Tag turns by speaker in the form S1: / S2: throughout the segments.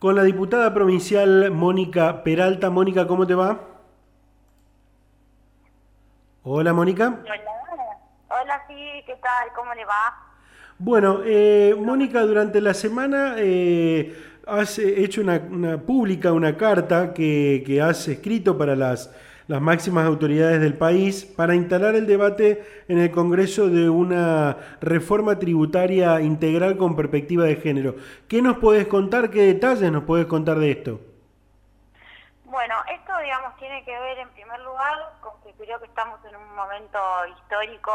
S1: con la diputada provincial Mónica Peralta. Mónica, ¿cómo te va? Hola, Mónica.
S2: Hola, hola, sí, ¿qué tal? ¿Cómo le va?
S1: Bueno, eh, Mónica, durante la semana eh, has hecho una, pública, una carta que, que has escrito para las las máximas autoridades del país para instalar el debate en el Congreso de una reforma tributaria integral con perspectiva de género. ¿Qué nos puedes contar? ¿Qué detalles nos puedes contar de esto?
S2: Bueno, esto, digamos, tiene que ver en primer lugar con que creo que estamos en un momento histórico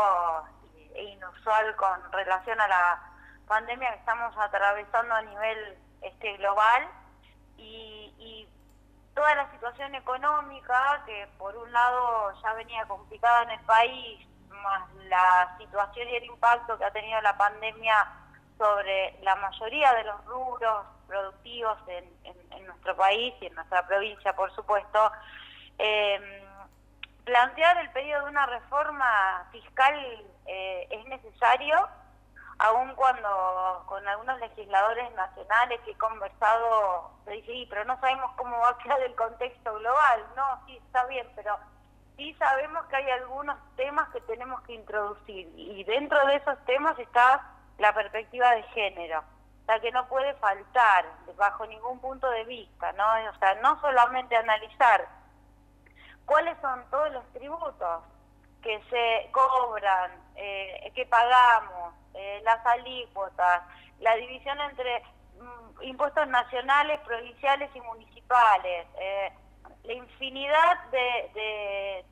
S2: e inusual con relación a la pandemia que estamos atravesando a nivel este, global y, y toda la situación económica, que por un lado ya venía complicada en el país, más la situación y el impacto que ha tenido la pandemia sobre la mayoría de los rubros productivos en, nuestro país y en nuestra provincia, por supuesto, eh, plantear el pedido de una reforma fiscal eh, es necesario aún cuando con algunos legisladores nacionales que he conversado, me dije, pero no sabemos cómo va a quedar el contexto global. No, sí, está bien, pero sí sabemos que hay algunos temas que tenemos que introducir y dentro de esos temas está la perspectiva de género. O sea, que no puede faltar bajo ningún punto de vista, ¿no? O sea, no solamente analizar cuáles son todos los tributos que se cobran, eh, que pagamos, eh, las alícuotas, la división entre mm, impuestos nacionales, provinciales y municipales, eh, la infinidad de,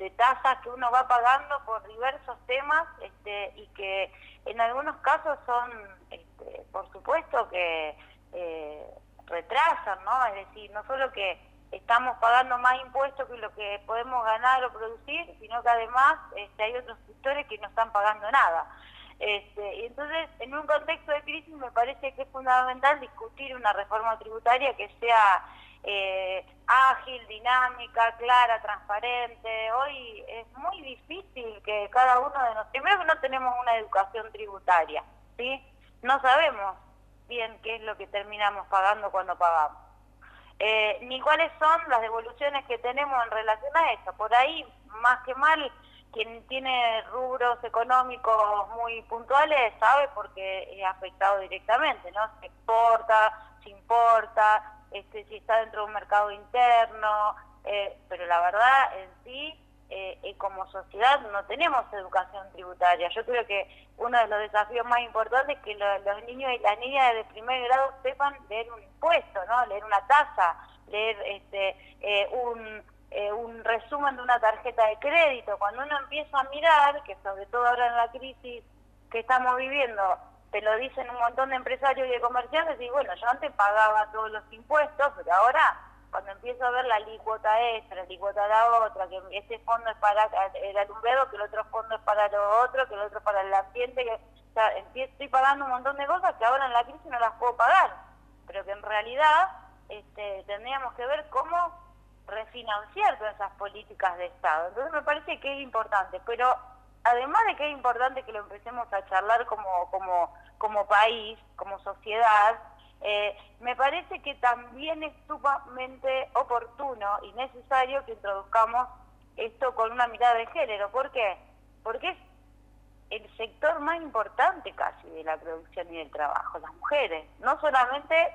S2: de, tasas que uno va pagando por diversos temas este, y que en algunos casos son, este, por supuesto, que eh, retrasan, ¿no? Es decir, no solo que estamos pagando más impuestos que lo que podemos ganar o producir, sino que además este, hay otros sectores que no están pagando nada. Este, entonces, en un contexto de crisis me parece que es fundamental discutir una reforma tributaria que sea eh, ágil, dinámica, clara, transparente. Hoy es muy difícil que cada uno de nosotros, primero no tenemos una educación tributaria, ¿sí? No sabemos bien qué es lo que terminamos pagando cuando pagamos. Eh, ni cuáles son las devoluciones que tenemos en relación a eso. Por ahí, más que mal, quien tiene rubros económicos muy puntuales sabe porque es afectado directamente, ¿no? Se exporta, se importa, este, si está dentro de un mercado interno, eh, pero la verdad en sí eh, como sociedad no tenemos educación tributaria. Yo creo que uno de los desafíos más importantes es que los niños y las niñas de primer grado sepan leer un impuesto, ¿no? leer una tasa, leer este, eh, un, eh, un resumen de una tarjeta de crédito. Cuando uno empieza a mirar, que sobre todo ahora en la crisis que estamos viviendo, te lo dicen un montón de empresarios y de comerciantes, y bueno, yo antes pagaba todos los impuestos, pero ahora cuando empiezo a ver la alícuota esta, la alícuota la otra, que este fondo es para el alumbrado, que el otro fondo es para lo otro, que el otro para el ambiente, que estoy pagando un montón de cosas que ahora en la crisis no las puedo pagar, pero que en realidad este, tendríamos que ver cómo refinanciar todas esas políticas de Estado. Entonces me parece que es importante, pero además de que es importante que lo empecemos a charlar como, como, como país, como sociedad, eh, me parece que también es sumamente oportuno y necesario que introduzcamos esto con una mirada de género. ¿Por qué? Porque es el sector más importante casi de la producción y del trabajo, las mujeres. No solamente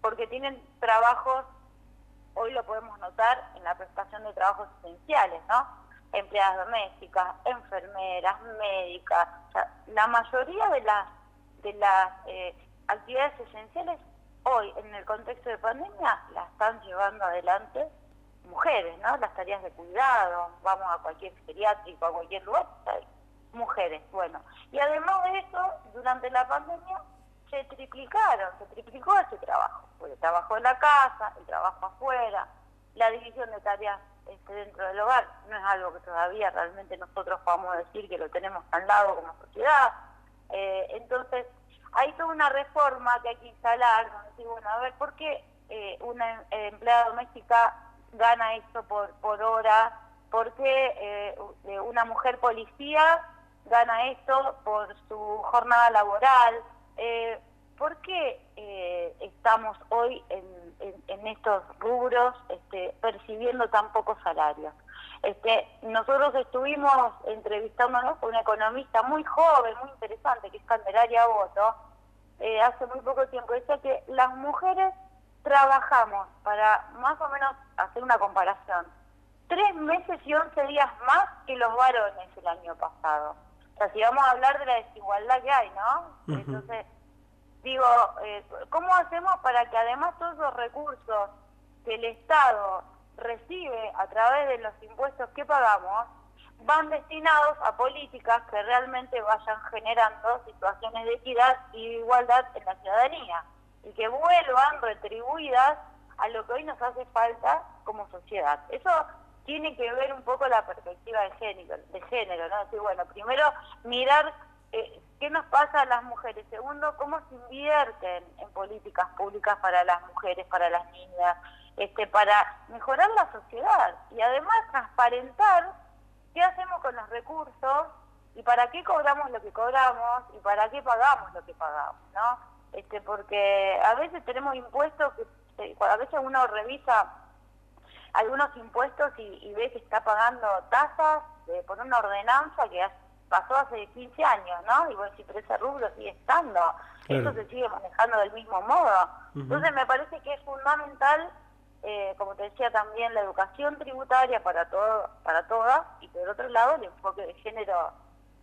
S2: porque tienen trabajos, hoy lo podemos notar en la prestación de trabajos esenciales, ¿no? Empleadas domésticas, enfermeras, médicas, la mayoría de las, de las eh, actividades esenciales hoy, en el contexto de pandemia, las están llevando adelante mujeres, ¿no? Las tareas de cuidado, vamos a cualquier geriátrico, a cualquier lugar, mujeres, bueno. Y además de eso, durante la pandemia se triplicaron, se triplicó ese trabajo, el trabajo en la casa, el trabajo afuera, la división de tareas este, dentro del hogar, no es algo que todavía realmente nosotros podamos decir que lo tenemos al lado como sociedad. Eh, entonces, hay toda una reforma que hay que instalar, bueno, a ver, ¿por qué eh, una empleada doméstica gana esto por, por hora? ¿Por qué eh, una mujer policía gana esto por su jornada laboral? Eh, ¿Por qué estamos hoy en, estos rubros este, percibiendo tan pocos salarios. Este, nosotros estuvimos entrevistándonos con una economista muy joven, muy interesante, que es Candelaria Boto, eh, hace muy poco tiempo. Decía que las mujeres trabajamos para más o menos hacer una comparación, tres meses y once días más que los varones el año pasado. O sea, si vamos a hablar de la desigualdad que hay, ¿no? Entonces, digo, eh, ¿cómo hacemos para que además todos los recursos que el Estado recibe a través de los impuestos que pagamos van destinados a políticas que realmente vayan generando situaciones de equidad y de igualdad en la ciudadanía y que vuelvan retribuidas a lo que hoy nos hace falta como sociedad. Eso tiene que ver un poco la perspectiva de género, de género ¿no? Bueno, primero mirar eh, qué nos pasa a las mujeres, segundo, cómo se invierten en políticas públicas para las mujeres, para las niñas, este, para mejorar la sociedad y además transparentar qué hacemos con los recursos y para qué cobramos lo que cobramos y para qué pagamos lo que pagamos, ¿no? Este, porque a veces tenemos impuestos que a veces uno revisa algunos impuestos y, ve que está pagando tasas por una ordenanza que pasó hace 15 años, ¿no? Y vos decís, pero ese rubro sigue estando, eso se sigue manejando del mismo modo. Entonces me parece que es fundamental eh, como te decía también, la educación tributaria para todo, para todas, y por otro lado el enfoque de género,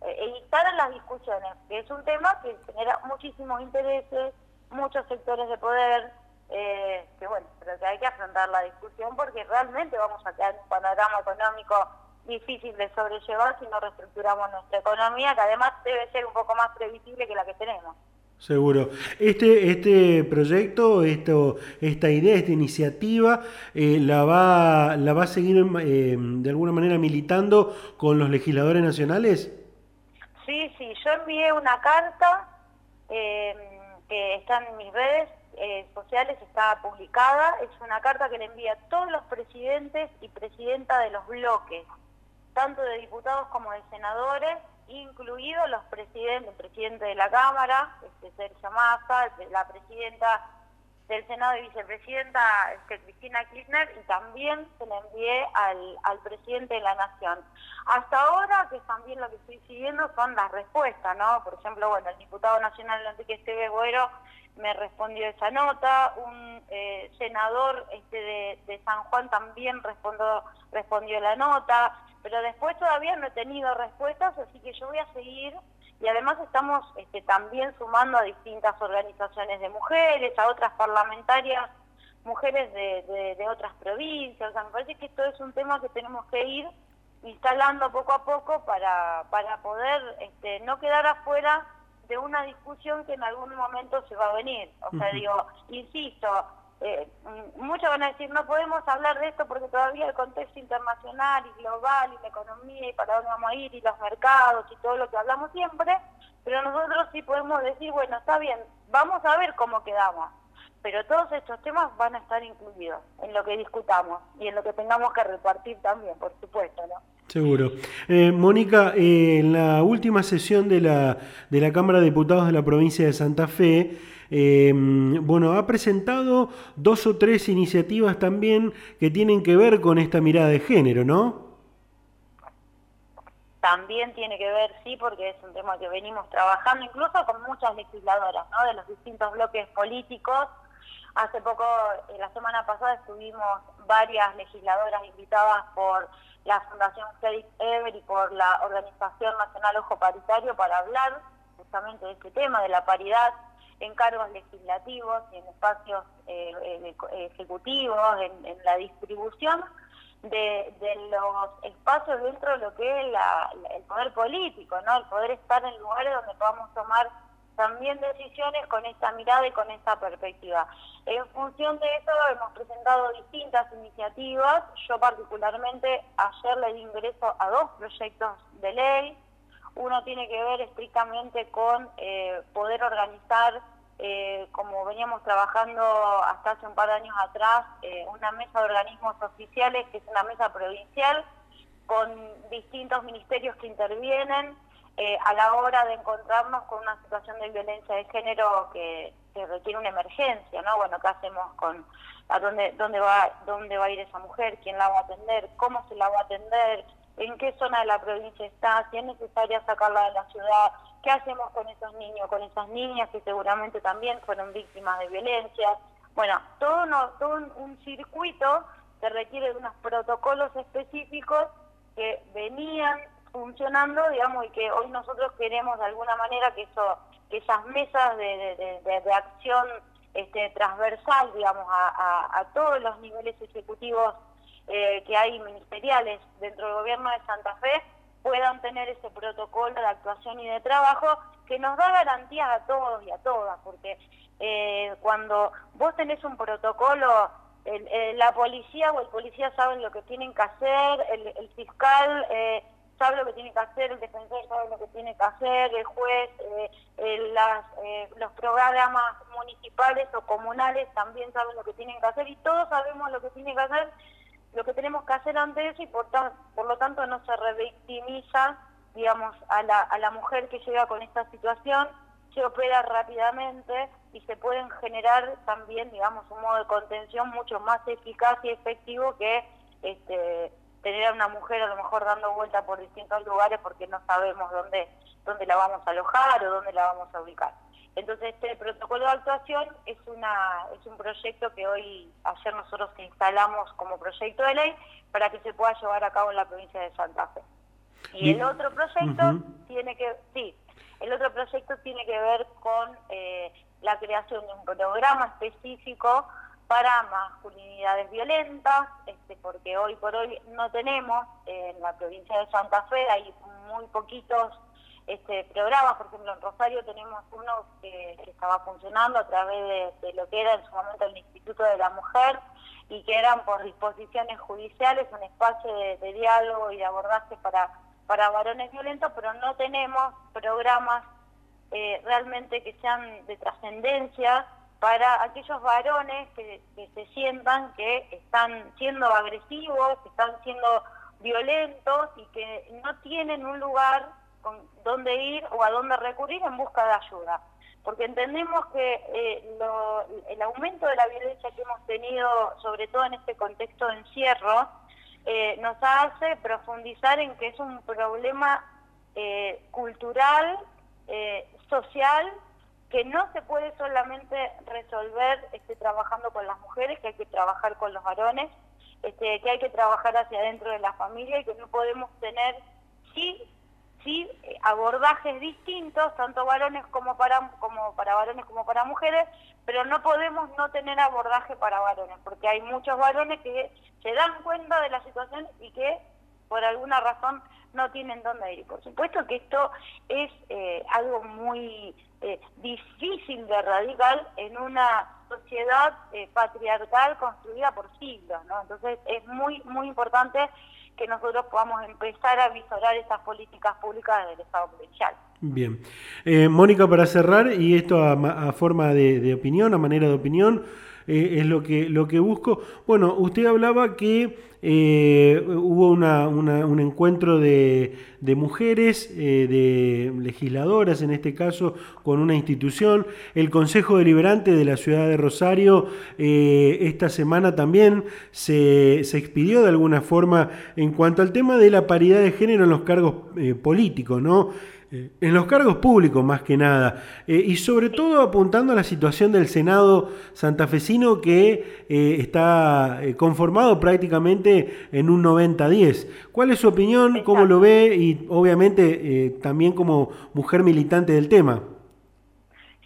S2: eh, evitar las discusiones, que es un tema que genera muchísimos intereses, muchos sectores de poder, eh, que bueno, pero que hay que afrontar la discusión porque realmente vamos a quedar un panorama económico difícil de sobrellevar si no reestructuramos nuestra economía, que además debe ser un poco más previsible que la que tenemos.
S1: Seguro. Este, este proyecto, esto, esta idea, esta iniciativa, eh, la, va, ¿la va a seguir eh, de alguna manera militando con los legisladores nacionales?
S2: Sí, sí, yo envié una carta eh, que está en mis redes sociales, está publicada, es una carta que le envía a todos los presidentes y presidentas de los bloques, tanto de diputados como de senadores, incluidos los presidentes, el presidente de la Cámara, este Sergio Massa, la presidenta del Senado y vicepresidenta este, Cristina Kirchner, y también se le envié al, al presidente de la Nación. Hasta ahora, que también lo que estoy siguiendo son las respuestas, ¿no? Por ejemplo, bueno, el diputado nacional Enrique Esteves Güero me respondió esa nota, un eh, senador este, de, de, San Juan también respondió, respondió la nota, pero después todavía no he tenido respuestas, así que yo voy a seguir. Y además estamos este, también sumando a distintas organizaciones de mujeres, a otras parlamentarias, mujeres de, de, otras provincias, o sea, me parece que esto es un tema que tenemos que ir instalando poco a poco para, para poder este, no quedar afuera de una discusión que en algún momento se va a venir. O sea, digo, insisto, eh, muchos van a decir, no podemos hablar de esto porque todavía el contexto internacional y global y la economía y para dónde vamos a ir y los mercados y todo lo que hablamos siempre, pero nosotros sí podemos decir, bueno, está bien, vamos a ver cómo quedamos, pero todos estos temas van a estar incluidos en lo que discutamos y en lo que tengamos que repartir también, por supuesto, ¿no?
S1: Seguro. Eh, Mónica, eh, en la última sesión de la, de la Cámara de Diputados de la provincia de Santa Fe, eh, bueno, ha presentado dos o tres iniciativas también que tienen que ver con esta mirada de género, ¿no?
S2: También tiene que ver, sí, porque es un tema que venimos trabajando incluso con muchas legisladoras, ¿no? De los distintos bloques políticos. Hace poco, la semana pasada, estuvimos varias legisladoras invitadas por la Fundación Félix Ever y por la Organización Nacional Ojo Paritario para hablar justamente de este tema, de la paridad en cargos legislativos y en espacios eh, eh, ejecutivos, en, la distribución de, los espacios dentro de lo que es el poder político, ¿no? El poder estar en lugares donde podamos tomar también decisiones con esta mirada y con esta perspectiva. En función de eso hemos presentado distintas iniciativas. Yo particularmente ayer le di ingreso a dos proyectos de ley uno tiene que ver estrictamente con eh, poder organizar, eh, como veníamos trabajando hasta hace un par de años atrás, eh, una mesa de organismos oficiales, que es una mesa provincial, con distintos ministerios que intervienen eh, a la hora de encontrarnos con una situación de violencia de género que, requiere una emergencia, ¿no? Bueno, ¿qué hacemos con a dónde, dónde, va, dónde va a ir esa mujer? ¿Quién la va a atender? ¿Cómo se la va a atender? ¿En qué zona de la provincia está? Si es necesaria sacarla de la ciudad. ¿Qué hacemos con esos niños, con esas niñas que seguramente también fueron víctimas de violencia? Bueno, todo, no, todo un circuito que requiere de unos protocolos específicos que venían funcionando, digamos, y que hoy nosotros queremos de alguna manera que eso, que esas mesas de, de, acción este, transversal, digamos, a, todos los niveles ejecutivos eh, que hay ministeriales dentro del gobierno de Santa Fe puedan tener ese protocolo de actuación y de trabajo que nos da garantías a todos y a todas, porque eh, cuando vos tenés un protocolo, la policía o el policía saben lo que tienen que hacer, el, fiscal eh, sabe lo que tiene que hacer, el defensor sabe lo que tiene que hacer, el juez, eh, eh, los programas municipales o comunales también saben lo que tienen que hacer y todos sabemos lo que tiene que hacer, lo que tenemos que hacer ante eso y por, por lo tanto no se revictimiza, digamos, a la, a la mujer que llega con esta situación, se opera rápidamente y se pueden generar también, digamos, un modo de contención mucho más eficaz y efectivo que este, tener a una mujer a lo mejor dando vuelta por distintos lugares porque no sabemos dónde, dónde la vamos a alojar o dónde la vamos a ubicar. Entonces este protocolo de actuación es una es un proyecto que hoy ayer nosotros instalamos como proyecto de ley para que se pueda llevar a cabo en la provincia de Santa Fe. Y el otro proyecto tiene que sí, el otro proyecto tiene que ver con eh, la creación de un programa específico para masculinidades violentas, este, porque hoy por hoy no tenemos en la provincia de Santa Fe, hay muy poquitos este, programas, por ejemplo en Rosario tenemos uno que, estaba funcionando a través de, lo que era en su momento el Instituto de la Mujer y que eran por disposiciones judiciales un espacio de, diálogo y de abordaje para, para varones violentos, pero no tenemos programas eh, realmente que sean de trascendencia para aquellos varones que, se sientan que están siendo agresivos, que están siendo violentos y que no tienen un lugar con donde ir o a dónde recurrir en busca de ayuda. Porque entendemos que eh, el aumento de la violencia que hemos tenido, sobre todo en este contexto de encierro, eh, nos hace profundizar en que es un problema eh, cultural, social que no se puede solamente resolver este, trabajando con las mujeres, que hay que trabajar con los varones, este, que hay que trabajar hacia adentro de la familia y que no podemos tener, sí, sí, abordajes distintos, tanto varones como para, como para varones como para mujeres, pero no podemos no tener abordaje para varones, porque hay muchos varones que se dan cuenta de la situación y que por alguna razón no tienen dónde ir. Por supuesto que esto es eh, algo muy eh, difícil de erradicar en una sociedad eh, patriarcal construida por siglos, ¿no? Entonces es muy, muy importante que nosotros podamos empezar a visorar estas políticas públicas del Estado provincial.
S1: Bien. Mónica, para cerrar, y esto a, forma de opinión, a manera de opinión, eh, es lo que, lo que busco. Bueno, usted hablaba que eh, hubo un encuentro de, mujeres, eh, de legisladoras en este caso, con una institución. El Consejo Deliberante de la Ciudad de Rosario esta semana también se, se, expidió de alguna forma en cuanto al tema de la paridad de género en los cargos políticos, ¿no? Eh, en los cargos públicos más que nada, eh, y sobre todo apuntando a la situación del Senado santafesino que eh, está conformado prácticamente en un 90-10. ¿Cuál es su opinión? ¿Cómo lo ve? Y obviamente también como mujer militante del tema.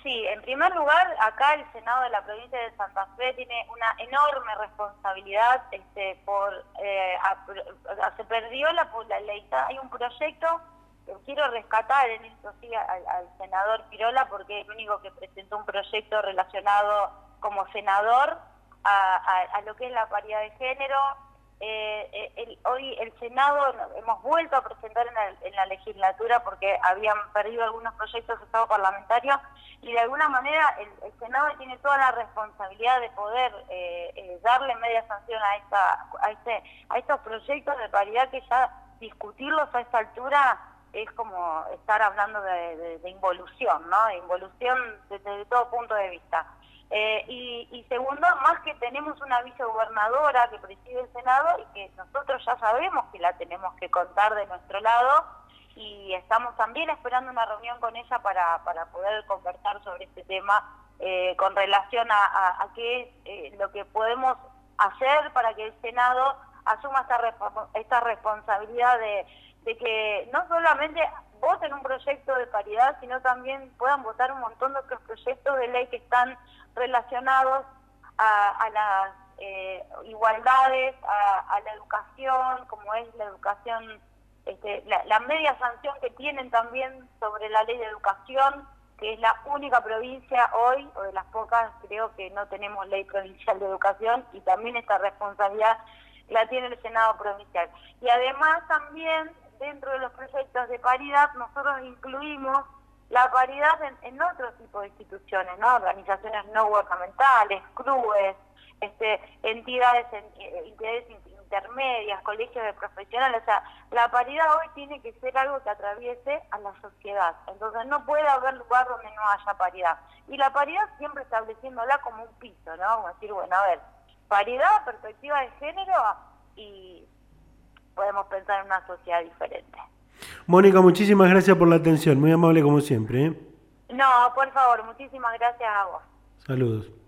S2: Sí, en primer lugar, acá el Senado de la provincia de Santa Fe tiene una enorme responsabilidad este, por... se perdió la, la ley, hay un proyecto quiero rescatar en esto sí al, senador Pirola porque es el único que presentó un proyecto relacionado como senador a, lo que es la paridad de género. Eh, eh, hoy el Senado hemos vuelto a presentar en la, legislatura porque habían perdido algunos proyectos de Estado parlamentario y de alguna manera el, Senado tiene toda la responsabilidad de poder eh, darle media sanción a, esta, a, este, a estos proyectos de paridad que ya discutirlos a esta altura es como estar hablando de, involución, ¿no? De involución desde, todo punto de vista. Eh, y, segundo, más que tenemos una vicegobernadora que preside el Senado y que nosotros ya sabemos que la tenemos que contar de nuestro lado y estamos también esperando una reunión con ella para, para poder conversar sobre este tema eh, con relación a, qué es eh, lo que podemos hacer para que el Senado asuma esta, esta responsabilidad de de que no solamente voten un proyecto de paridad, sino también puedan votar un montón de otros proyectos de ley que están relacionados a, las eh, igualdades, a, la educación, como es la educación, este, la, media sanción que tienen también sobre la ley de educación, que es la única provincia hoy, o de las pocas, creo que no tenemos ley provincial de educación, y también esta responsabilidad la tiene el Senado provincial. Y además también dentro de los proyectos de paridad nosotros incluimos la paridad en, otro tipo de instituciones, ¿no? Organizaciones no gubernamentales, clubes, este, entidades, eh, entidades intermedias, colegios de profesionales. O sea, la paridad hoy tiene que ser algo que atraviese a la sociedad. Entonces no puede haber lugar donde no haya paridad. Y la paridad siempre estableciéndola como un piso, ¿no? Como decir, bueno, a ver, paridad, perspectiva de género y podemos pensar en una sociedad diferente.
S1: Mónica, muchísimas gracias por la atención, muy amable como siempre. ¿eh?
S2: No, por favor, muchísimas gracias a vos.
S1: Saludos.